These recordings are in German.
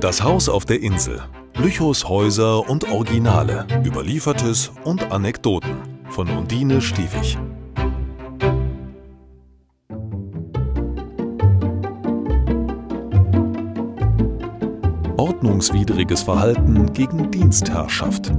Das Haus auf der Insel. Lüchows Häuser und Originale. Überliefertes und Anekdoten. Von Undine Stiefig. Ordnungswidriges Verhalten gegen Dienstherrschaft.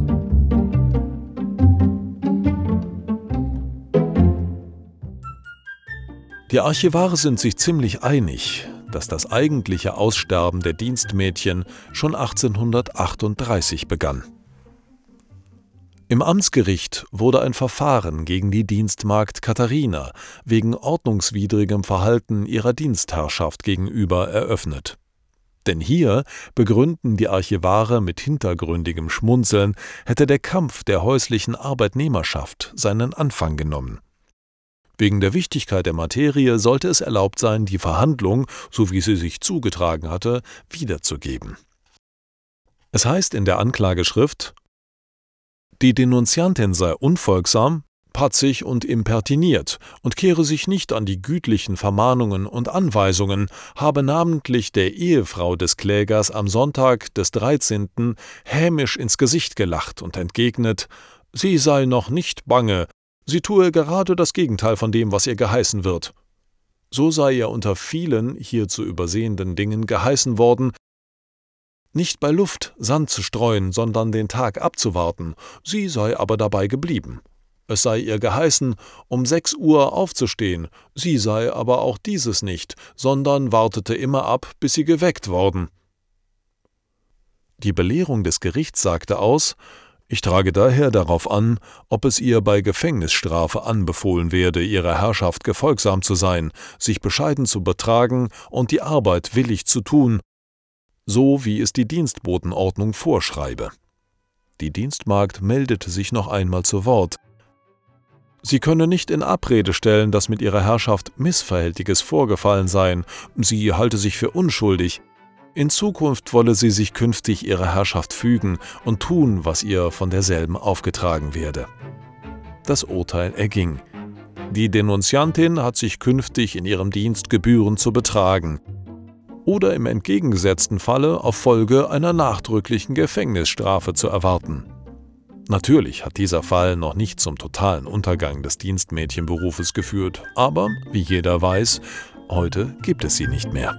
Die Archivare sind sich ziemlich einig, dass das eigentliche Aussterben der Dienstmädchen schon 1838 begann. Im Amtsgericht wurde ein Verfahren gegen die Dienstmagd Katharina wegen ordnungswidrigem Verhalten ihrer Dienstherrschaft gegenüber eröffnet. Denn hier begründen die Archivare mit hintergründigem Schmunzeln, hätte der Kampf der häuslichen Arbeitnehmerschaft seinen Anfang genommen. Wegen der Wichtigkeit der Materie sollte es erlaubt sein, die Verhandlung, so wie sie sich zugetragen hatte, wiederzugeben. Es heißt in der Anklageschrift, die Denunziantin sei unfolgsam, patzig und impertiniert und kehre sich nicht an die gütlichen Vermahnungen und Anweisungen, habe namentlich der Ehefrau des Klägers am Sonntag des 13. hämisch ins Gesicht gelacht und entgegnet, sie sei noch nicht bange, Sie tue gerade das Gegenteil von dem, was ihr geheißen wird. So sei ihr unter vielen hier zu übersehenden Dingen geheißen worden, nicht bei Luft Sand zu streuen, sondern den Tag abzuwarten, sie sei aber dabei geblieben. Es sei ihr geheißen, um sechs Uhr aufzustehen, sie sei aber auch dieses nicht, sondern wartete immer ab, bis sie geweckt worden. Die Belehrung des Gerichts sagte aus, ich trage daher darauf an, ob es ihr bei Gefängnisstrafe anbefohlen werde, ihrer Herrschaft gefolgsam zu sein, sich bescheiden zu betragen und die Arbeit willig zu tun, so wie es die Dienstbotenordnung vorschreibe. Die Dienstmagd meldete sich noch einmal zu Wort. Sie könne nicht in Abrede stellen, dass mit ihrer Herrschaft Missverhältniges vorgefallen seien, sie halte sich für unschuldig, in Zukunft wolle sie sich künftig ihrer Herrschaft fügen und tun, was ihr von derselben aufgetragen werde. Das Urteil erging. Die Denunziantin hat sich künftig in ihrem Dienst gebührend zu betragen oder im entgegengesetzten Falle auf Folge einer nachdrücklichen Gefängnisstrafe zu erwarten. Natürlich hat dieser Fall noch nicht zum totalen Untergang des Dienstmädchenberufes geführt, aber, wie jeder weiß, heute gibt es sie nicht mehr.